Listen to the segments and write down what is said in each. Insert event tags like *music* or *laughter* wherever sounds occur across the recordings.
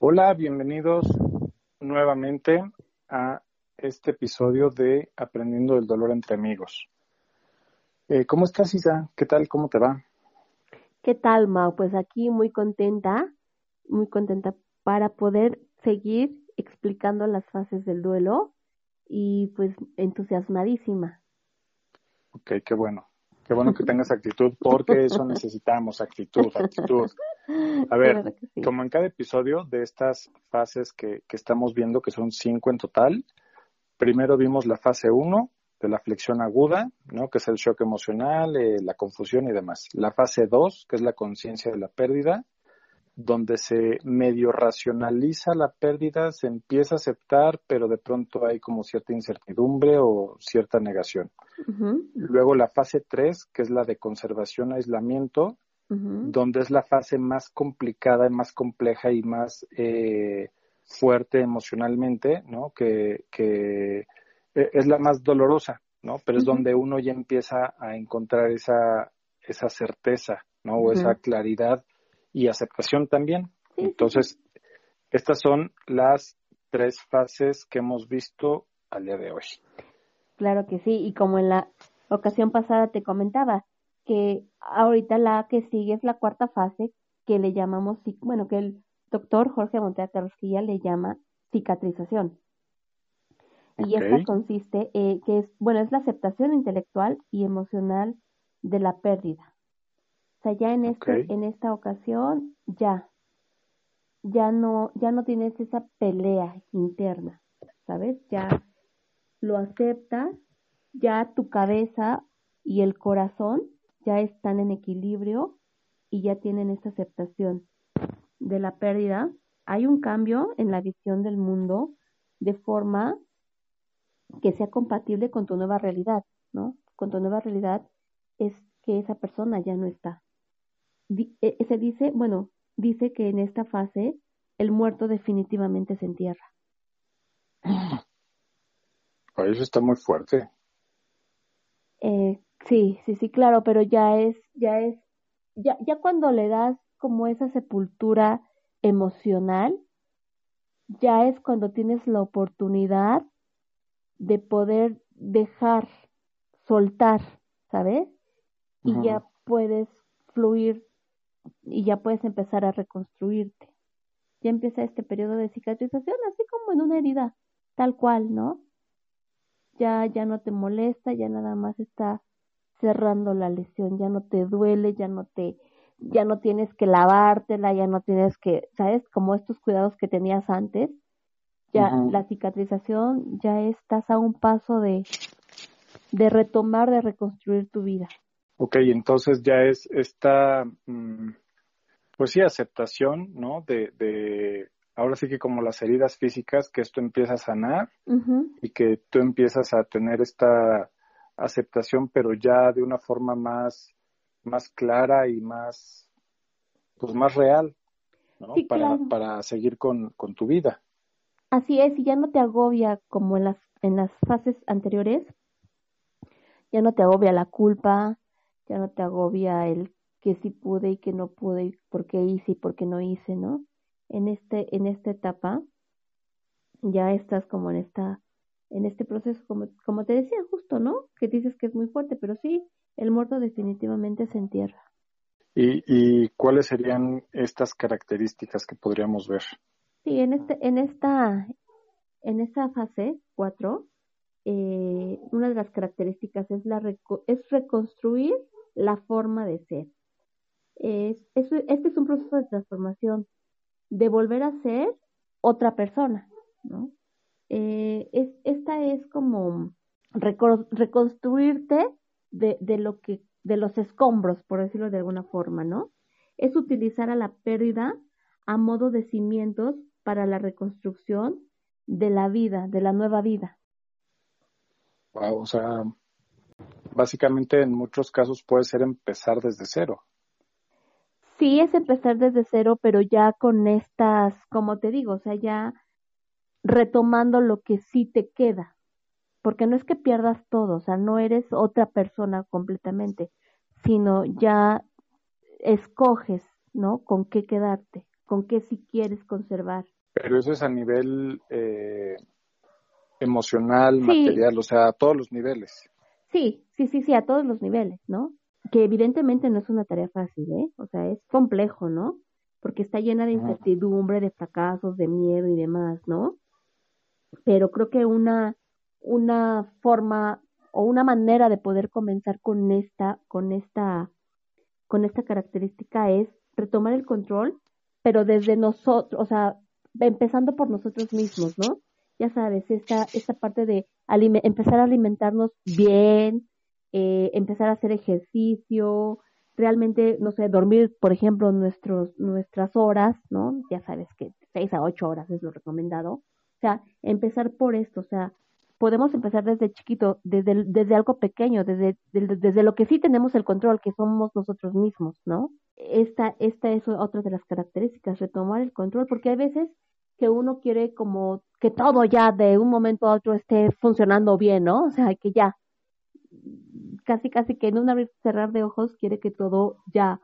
Hola, bienvenidos nuevamente a este episodio de Aprendiendo del Dolor entre Amigos. Eh, ¿Cómo estás, Isa? ¿Qué tal? ¿Cómo te va? ¿Qué tal, Mau? Pues aquí muy contenta, muy contenta para poder seguir explicando las fases del duelo y pues entusiasmadísima. Ok, qué bueno. Qué bueno que tengas actitud, porque eso *laughs* necesitamos, actitud, actitud. A ver, como en cada episodio de estas fases que, que, estamos viendo, que son cinco en total, primero vimos la fase uno de la flexión aguda, ¿no? que es el shock emocional, eh, la confusión y demás. La fase dos, que es la conciencia de la pérdida, donde se medio racionaliza la pérdida, se empieza a aceptar, pero de pronto hay como cierta incertidumbre o cierta negación. Luego la fase 3, que es la de conservación, aislamiento, donde es la fase más complicada, más compleja y más eh, fuerte emocionalmente, ¿no? Que, que e, es la más dolorosa, ¿no? Pero es donde uno ya empieza a encontrar esa, esa certeza, ¿no? O esa claridad y aceptación también. Entonces, estas son las tres fases que hemos visto al día de hoy. Claro que sí, y como en la ocasión pasada te comentaba, que ahorita la que sigue es la cuarta fase, que le llamamos, bueno, que el doctor Jorge Montea Carrasquilla le llama cicatrización. Y esta consiste, eh, que es, bueno, es la aceptación intelectual y emocional de la pérdida. O sea, ya en este, en esta ocasión, ya, ya no, ya no tienes esa pelea interna, ¿sabes? Ya lo aceptas, ya tu cabeza y el corazón ya están en equilibrio y ya tienen esa aceptación de la pérdida. Hay un cambio en la visión del mundo de forma que sea compatible con tu nueva realidad, ¿no? Con tu nueva realidad es que esa persona ya no está. E, se dice, bueno, dice que en esta fase el muerto definitivamente se entierra. Eso está muy fuerte. Eh, sí, sí, sí, claro, pero ya es, ya es, ya, ya cuando le das como esa sepultura emocional, ya es cuando tienes la oportunidad de poder dejar, soltar, ¿sabes? Y ya puedes fluir y ya puedes empezar a reconstruirte. Ya empieza este periodo de cicatrización, así como en una herida, tal cual, ¿no? Ya, ya no te molesta, ya nada más está cerrando la lesión, ya no te duele, ya no te, ya no tienes que lavártela, ya no tienes que, ¿sabes? Como estos cuidados que tenías antes, ya la cicatrización, ya estás a un paso de, de retomar, de reconstruir tu vida. Ok, entonces ya es esta, mm, pues sí, aceptación, ¿no? De, de, ahora sí que como las heridas físicas, que esto empieza a sanar y que tú empiezas a tener esta aceptación, pero ya de una forma más, más clara y más, pues más real, ¿no? para, para seguir con, con tu vida. Así es, y ya no te agobia como en las, en las fases anteriores, ya no te agobia la culpa, ya no te agobia el que sí pude y que no pude y por qué hice y por qué no hice, ¿no? En este, en esta etapa ya estás como en esta, en este proceso, como, como te decía justo, ¿no? Que dices que es muy fuerte, pero sí, el muerto definitivamente se entierra. ¿Y, y cuáles serían estas características que podríamos ver? Sí, en este, en esta, en esta fase 4, eh, una de las características es la es reconstruir la forma de ser. Es, este es un proceso de transformación, de volver a ser otra persona, ¿no? Eh, es, esta es como reconstruirte de, de lo que, de los escombros, por decirlo de alguna forma, ¿no? Es utilizar a la pérdida a modo de cimientos para la reconstrucción de la vida, de la nueva vida. Wow, o sea, básicamente en muchos casos puede ser empezar desde cero. Sí, es empezar desde cero, pero ya con estas, como te digo, o sea, ya retomando lo que sí te queda, porque no es que pierdas todo, o sea, no eres otra persona completamente, sino ya escoges, ¿no? Con qué quedarte. con qué sí quieres conservar. Pero eso es a nivel eh, emocional, material, o sea, a todos los niveles. Sí, sí, sí, sí, a todos los niveles, ¿no? Que evidentemente no es una tarea fácil, ¿eh? O sea, es complejo, ¿no? Porque está llena de incertidumbre, de fracasos, de miedo y demás, ¿no? Pero creo que una, una forma o una manera de poder comenzar con esta, con esta, con esta característica es retomar el control, pero desde nosotros, o sea, empezando por nosotros mismos, ¿no? Ya sabes, esta, esta parte de empezar a alimentarnos bien, eh, empezar a hacer ejercicio, realmente, no sé, dormir, por ejemplo, nuestros, nuestras horas, ¿no? Ya sabes que seis a ocho horas es lo recomendado. O sea, empezar por esto, o sea, podemos empezar desde chiquito, desde, desde algo pequeño, desde, desde, lo que sí tenemos el control, que somos nosotros mismos, ¿no? Esta, esta es otra de las características, retomar el control, porque hay veces que uno quiere como que todo ya de un momento a otro esté funcionando bien, ¿no? O sea, que ya, casi, casi que en un abrir cerrar de ojos quiere que todo ya,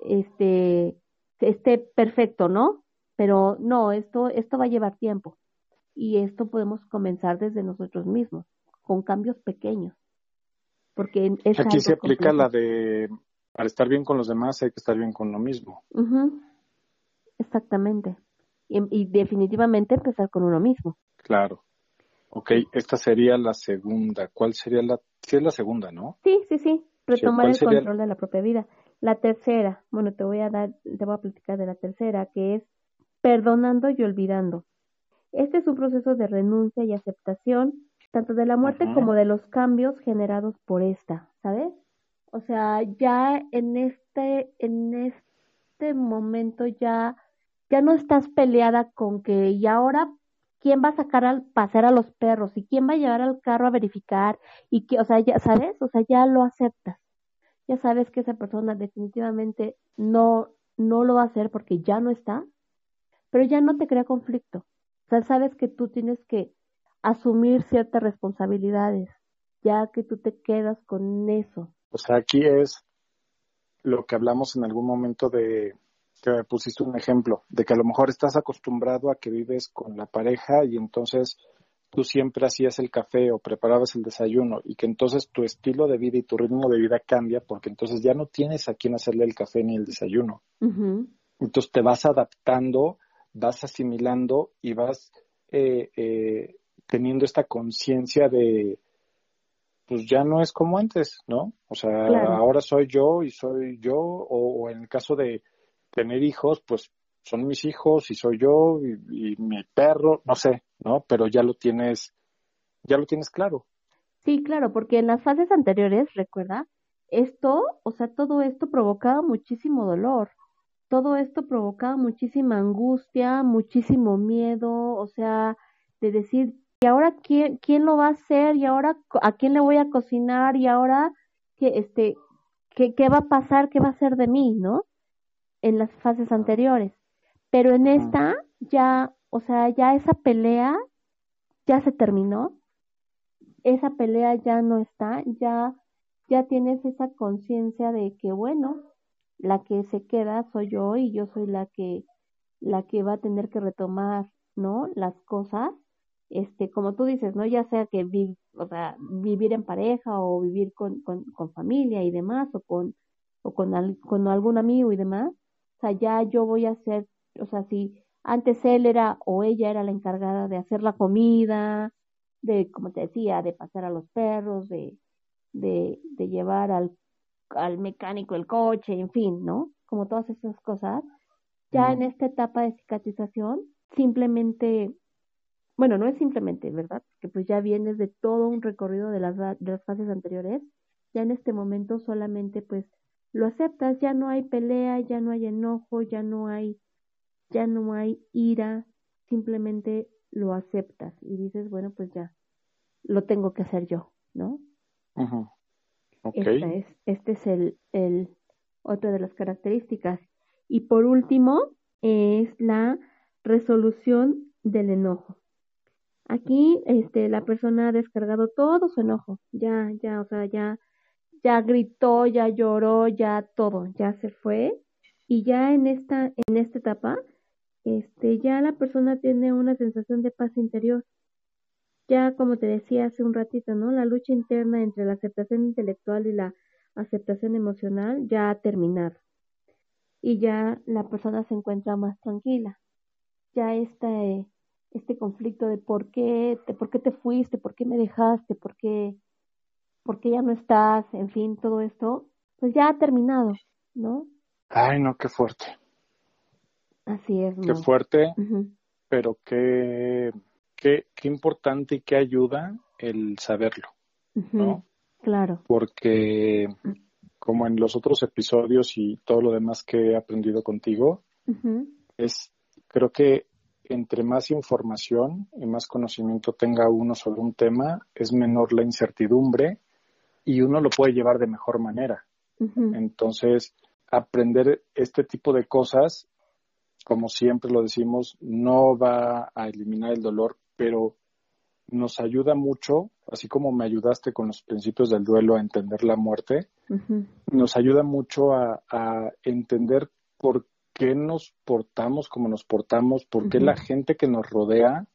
este, esté perfecto, ¿no? Pero no, esto, esto va a llevar tiempo y esto podemos comenzar desde nosotros mismos, con cambios pequeños. Porque es Aquí se aplica la de, para estar bien con los demás hay que estar bien con lo mismo. Exactamente. Y, definitivamente empezar con uno mismo. Claro. Ok, esta sería la segunda. ¿Cuál sería la? Sí, es la segunda, ¿no? Sí, sí, sí. Retomar el control de la propia vida. La tercera, bueno, te voy a dar, te voy a platicar de la tercera, que es perdonando y olvidando. Este es un proceso de renuncia y aceptación, tanto de la muerte como de los cambios generados por esta, ¿sabes? O sea, ya en este, en este momento ya, ya no estás peleada con que, y ahora, ¿quién va a sacar al pasear a los perros? ¿Y quién va a llevar al carro a verificar? Y que, o sea, ya, ¿sabes? O sea, ya lo aceptas. Ya sabes que esa persona definitivamente no, no lo va a hacer porque ya no está, pero ya no te crea conflicto sea, sabes que tú tienes que asumir ciertas responsabilidades, ya que tú te quedas con eso. O sea, aquí es lo que hablamos en algún momento de que me pusiste un ejemplo, de que a lo mejor estás acostumbrado a que vives con la pareja y entonces tú siempre hacías el café o preparabas el desayuno y que entonces tu estilo de vida y tu ritmo de vida cambia porque entonces ya no tienes a quién hacerle el café ni el desayuno. Entonces te vas adaptando vas asimilando y vas eh, eh, teniendo esta conciencia de, pues ya no es como antes, ¿no? O sea, ahora soy yo y soy yo, o, en el caso de tener hijos, pues son mis hijos y soy yo y, y, mi perro, no sé, ¿no? Pero ya lo tienes, ya lo tienes claro. Sí, claro, porque en las fases anteriores, recuerda, esto, o sea, todo esto provocaba muchísimo dolor todo esto provocaba muchísima angustia, muchísimo miedo, o sea, de decir, ¿y ahora quién, quién lo va a hacer? ¿Y ahora a quién le voy a cocinar? ¿Y ahora qué, este, qué, qué va a pasar? ¿Qué va a ser de mí? ¿No? En las fases anteriores. Pero en esta ya, o sea, ya esa pelea ya se terminó. Esa pelea ya no está, ya, ya tienes esa conciencia de que, bueno, la que se queda soy yo y yo soy la que la que va a tener que retomar no las cosas. Este como tú dices no ya sea que o sea, vivir en pareja o vivir con, con, familia y demás o con o con, con algún amigo y demás o sea ya yo voy a hacer o sea si antes él era o ella era la encargada de hacer la comida de como te decía de pasar a los perros de, de llevar al al mecánico el coche, en fin, ¿no? Como todas esas cosas. Ya en esta etapa de cicatrización, simplemente, bueno, no es simplemente, ¿verdad? Que pues ya vienes de todo un recorrido de las, de las fases anteriores. Ya en este momento solamente pues lo aceptas, ya no hay pelea, ya no hay enojo, ya no hay, ya no hay ira, simplemente lo aceptas y dices, bueno, pues ya, lo tengo que hacer yo, ¿no? Ajá es, este es el, el otra de las características. Y por último, es la resolución del enojo. Aquí este, la persona ha descargado todo su enojo, ya, ya, o sea, ya, ya gritó, ya lloró, ya todo, ya se fue Y ya en esta, en esta etapa, este, ya la persona tiene una sensación de paz interior. Ya como te decía hace un ratito, ¿no? La lucha interna entre la aceptación intelectual y la aceptación emocional ya ha terminado. Y ya la persona se encuentra más tranquila. Ya este, este conflicto de por qué, de por qué te fuiste, por qué me dejaste, por qué, por qué ya no estás, en fin, todo esto, pues ya ha terminado, ¿no? Ay, no, qué fuerte. Así es. Qué fuerte, pero qué, qué, qué importante y qué ayuda el saberlo, ¿no? Claro. Porque como en los otros episodios y todo lo demás que he aprendido contigo, es, creo que entre más información y más conocimiento tenga uno sobre un tema, es menor la incertidumbre y uno lo puede llevar de mejor manera. Entonces, aprender este tipo de cosas, como siempre lo decimos, no va a eliminar el dolor, pero nos ayuda mucho, así como me ayudaste con los principios del duelo a entender la muerte, nos ayuda mucho a, entender por qué nos portamos como nos portamos, por qué la gente que nos rodea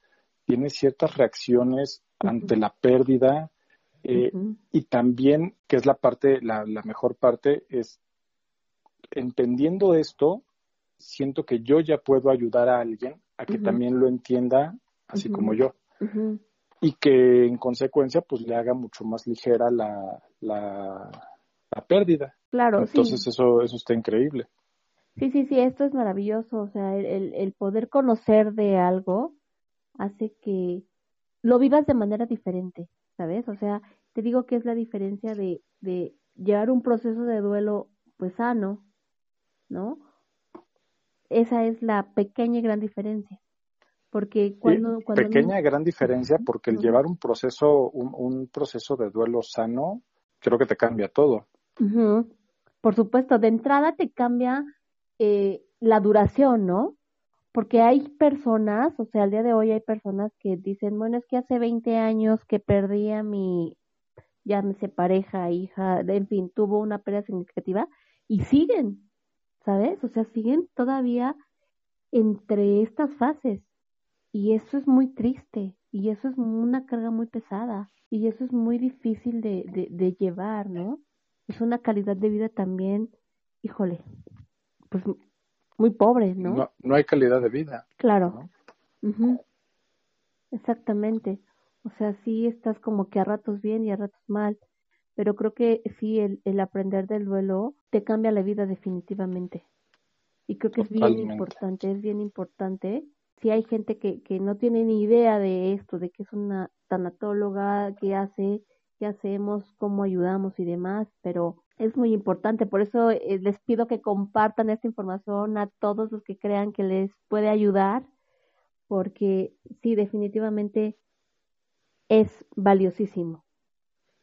tiene ciertas reacciones ante la pérdida, eh, y también, que es la parte, la, la mejor parte, es entendiendo esto, siento que yo ya puedo ayudar a alguien a que también lo entienda así como yo. Y que en consecuencia pues le haga mucho más ligera la, la, pérdida. Claro. Entonces eso, eso está increíble. Sí, sí, sí, esto es maravilloso. O sea, el, el poder conocer de algo hace que lo vivas de manera diferente, ¿sabes? O sea, te digo que es la diferencia de, de llevar un proceso de duelo pues sano, ¿no? Esa es la pequeña y gran diferencia. Porque cuando... cuando pequeña gran diferencia porque el llevar un proceso, un, un, proceso de duelo sano, creo que te cambia todo. Por supuesto, de entrada te cambia eh, la duración, ¿no? Porque hay personas, o sea, al día de hoy hay personas que dicen, bueno, es que hace 20 años que perdí a mi, sé, pareja, hija, en fin, tuvo una pérdida significativa y siguen, ¿sabes? O sea, siguen todavía entre estas fases y eso es muy triste y eso es una carga muy pesada y eso es muy difícil de, de, llevar, ¿no? Es una calidad de vida también, híjole, pues muy pobre, ¿no? No, no hay calidad de vida. Claro. Exactamente. O sea, sí estás como que a ratos bien y a ratos mal pero creo que sí, el, el aprender del duelo te cambia la vida definitivamente. Y creo que es bien importante, es bien importante. Si hay gente que, que no tiene ni idea de esto, de que es una tanatóloga, qué hace, qué hacemos, cómo ayudamos y demás, pero es muy importante. Por eso eh, les pido que compartan esta información a todos los que crean que les puede ayudar, porque sí, definitivamente es valiosísimo.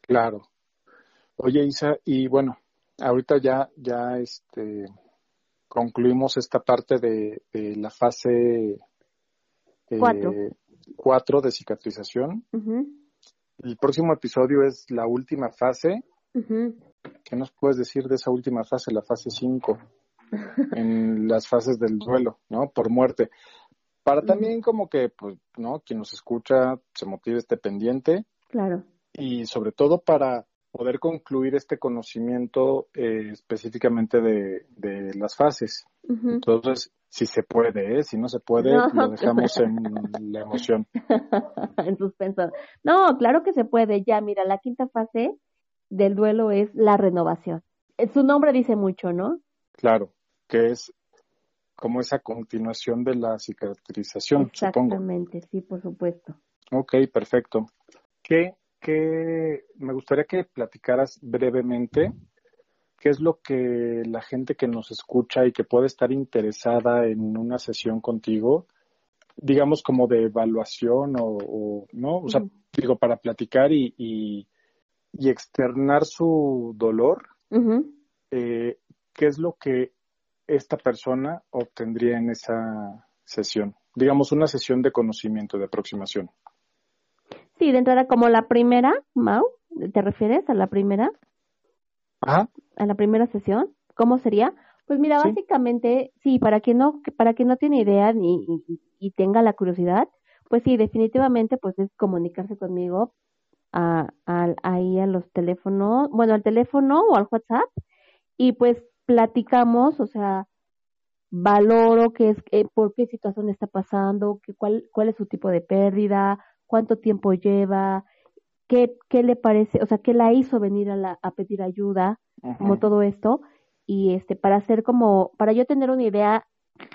Claro, Oye, Isa, y bueno, ahorita ya, ya este, concluimos esta parte de, la fase eh, cuatro. de cicatrización. El próximo episodio es la última fase. ¿Qué nos puedes decir de esa última fase, la fase 5? *laughs* en las fases del duelo, ¿no? Por muerte. Para también como que, pues, ¿no? Quien nos escucha se motive, esté pendiente. Claro. Y sobre todo para poder concluir este conocimiento eh, específicamente de, de, las fases. Entonces, si se puede, ¿eh? si no se puede, lo dejamos en la emoción. *laughs* en suspenso. No, claro que se puede. Ya, mira, la quinta fase del duelo es la renovación. Eh, su nombre dice mucho, ¿no? Claro, que es como esa continuación de la cicatrización, Exactamente, sí, por supuesto. Ok, perfecto. ¿Qué que me gustaría que platicaras brevemente qué es lo que la gente que nos escucha y que puede estar interesada en una sesión contigo, digamos como de evaluación o, no, o sea, digo, para platicar y, y, externar su dolor, eh, ¿qué es lo que esta persona obtendría en esa sesión? Digamos, una sesión de conocimiento, de aproximación. Sí, de entrada como la primera, Mau, ¿te refieres a la primera? Ajá. A la primera sesión, ¿cómo sería? Pues mira, básicamente, sí, para que no, para que no tiene idea ni, y, tenga la curiosidad, pues sí, definitivamente, pues es comunicarse conmigo a, ahí a los teléfonos, bueno, al teléfono o al WhatsApp, y pues platicamos, o sea, valoro qué es, eh, por qué situación está pasando, qué, cuál, cuál es su tipo de pérdida, cuánto tiempo lleva, qué, qué le parece, o sea, qué la hizo venir a, la, a pedir ayuda, como todo esto, y este, para hacer como, para yo tener una idea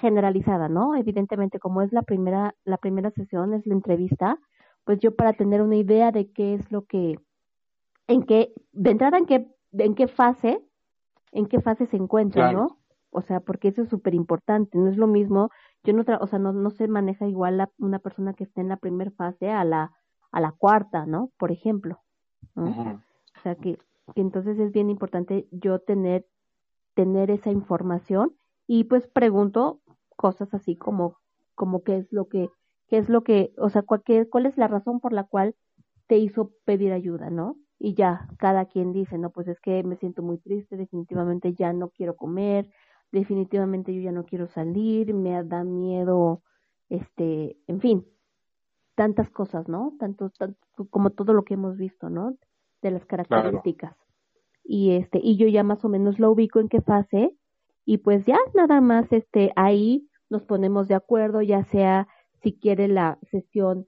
generalizada, ¿no? Evidentemente, como es la primera, la primera sesión, es la entrevista, pues yo para tener una idea de qué es lo que, en qué, de entrada en qué, en qué fase, en qué fase se encuentra, ¿no? O sea, porque eso es súper importante, no es lo mismo, yo no, o sea, no, no se maneja igual la, una persona que esté en la primera fase a la, a la cuarta, ¿no? Por ejemplo. O sea que, que entonces es bien importante yo tener, tener esa información y pues pregunto cosas así como, como qué es lo que, qué es lo que, o sea, cuál, cuál es la razón por la cual te hizo pedir ayuda, ¿no? Y ya, cada quien dice, no, pues es que me siento muy triste, definitivamente ya no quiero comer, definitivamente yo ya no quiero salir, me da miedo, este, en fin, tantas cosas, ¿no? Tanto, tanto como todo lo que hemos visto, ¿no? De las características. Y este, y yo ya más o menos lo ubico en qué fase, y pues ya nada más este, ahí nos ponemos de acuerdo, ya sea si quiere la sesión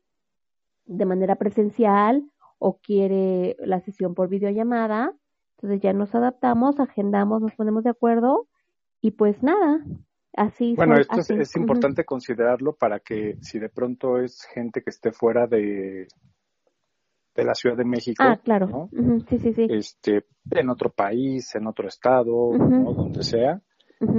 de manera presencial o quiere la sesión por videollamada. Entonces ya nos adaptamos, agendamos, nos ponemos de acuerdo y pues nada, así. Bueno, esto Es, importante considerarlo para que si de pronto es gente que esté fuera de, de la Ciudad de México, ah, claro. sí, sí, sí. Este, en otro país, en otro estado, donde sea,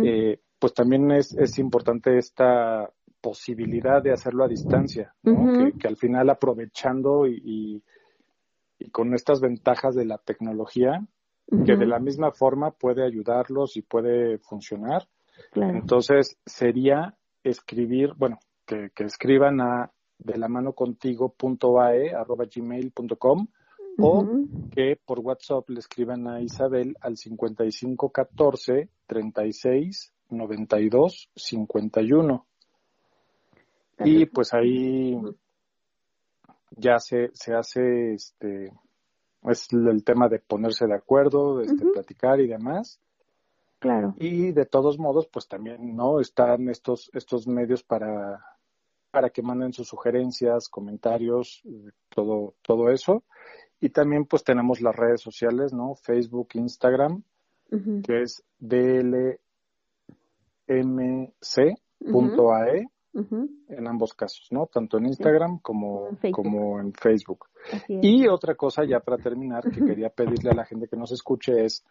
eh, pues también es, es importante esta posibilidad de hacerlo a distancia, que, al final aprovechando y, y, con estas ventajas de la tecnología, que de la misma forma puede ayudarlos y puede funcionar. Entonces sería escribir, bueno, que, escriban a de la mano contigo arroba gmail.com o que por WhatsApp le escriban a Isabel al 5514 36 92 51. Y pues ahí ya se, se hace este es el tema de ponerse de acuerdo, de este, platicar y demás. Claro. Y de todos modos, pues también, ¿no? Están estos, estos medios para, para que manden sus sugerencias, comentarios, todo, todo eso. Y también pues tenemos las redes sociales, ¿no? Facebook, Instagram, que es dlmc.ae en ambos casos, ¿no? Tanto en Instagram como, como en Facebook. Y otra cosa, ya para terminar, que quería pedirle a la gente que nos escuche es,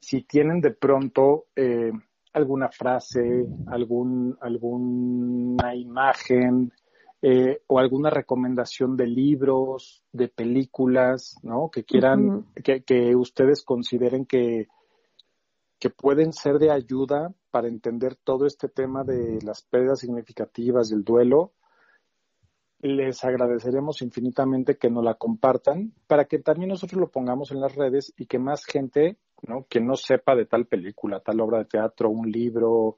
si tienen de pronto eh, alguna frase, algún, alguna imagen eh, o alguna recomendación de libros, de películas, ¿no? Que quieran, que, que ustedes consideren que, que pueden ser de ayuda para entender todo este tema de las pérdidas significativas del duelo, les agradeceremos infinitamente que nos la compartan para que también nosotros lo pongamos en las redes y que más gente, ¿no? que no sepa de tal película, tal obra de teatro, un libro,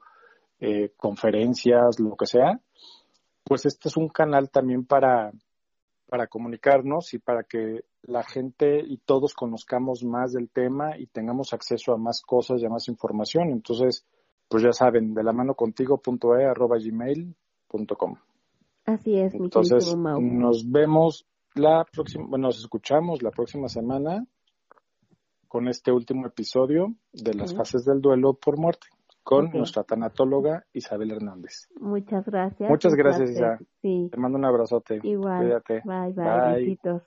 eh, conferencias, lo que sea, pues este es un canal también para, para comunicarnos y para que la gente y todos conozcamos más del tema y tengamos acceso a más cosas y a más información. Entonces, pues ya saben, de la mano contigo.e arroba gmail.com. Así es, mi Entonces, nos vemos la próxima, bueno, nos escuchamos la próxima semana con este último episodio de las fases del duelo por muerte con nuestra tanatóloga Isabel Hernández. Muchas gracias. Muchas gracias, Isa. Te mando un abrazote. Igual. Cuídate. Bye, bye. bye. Besitos.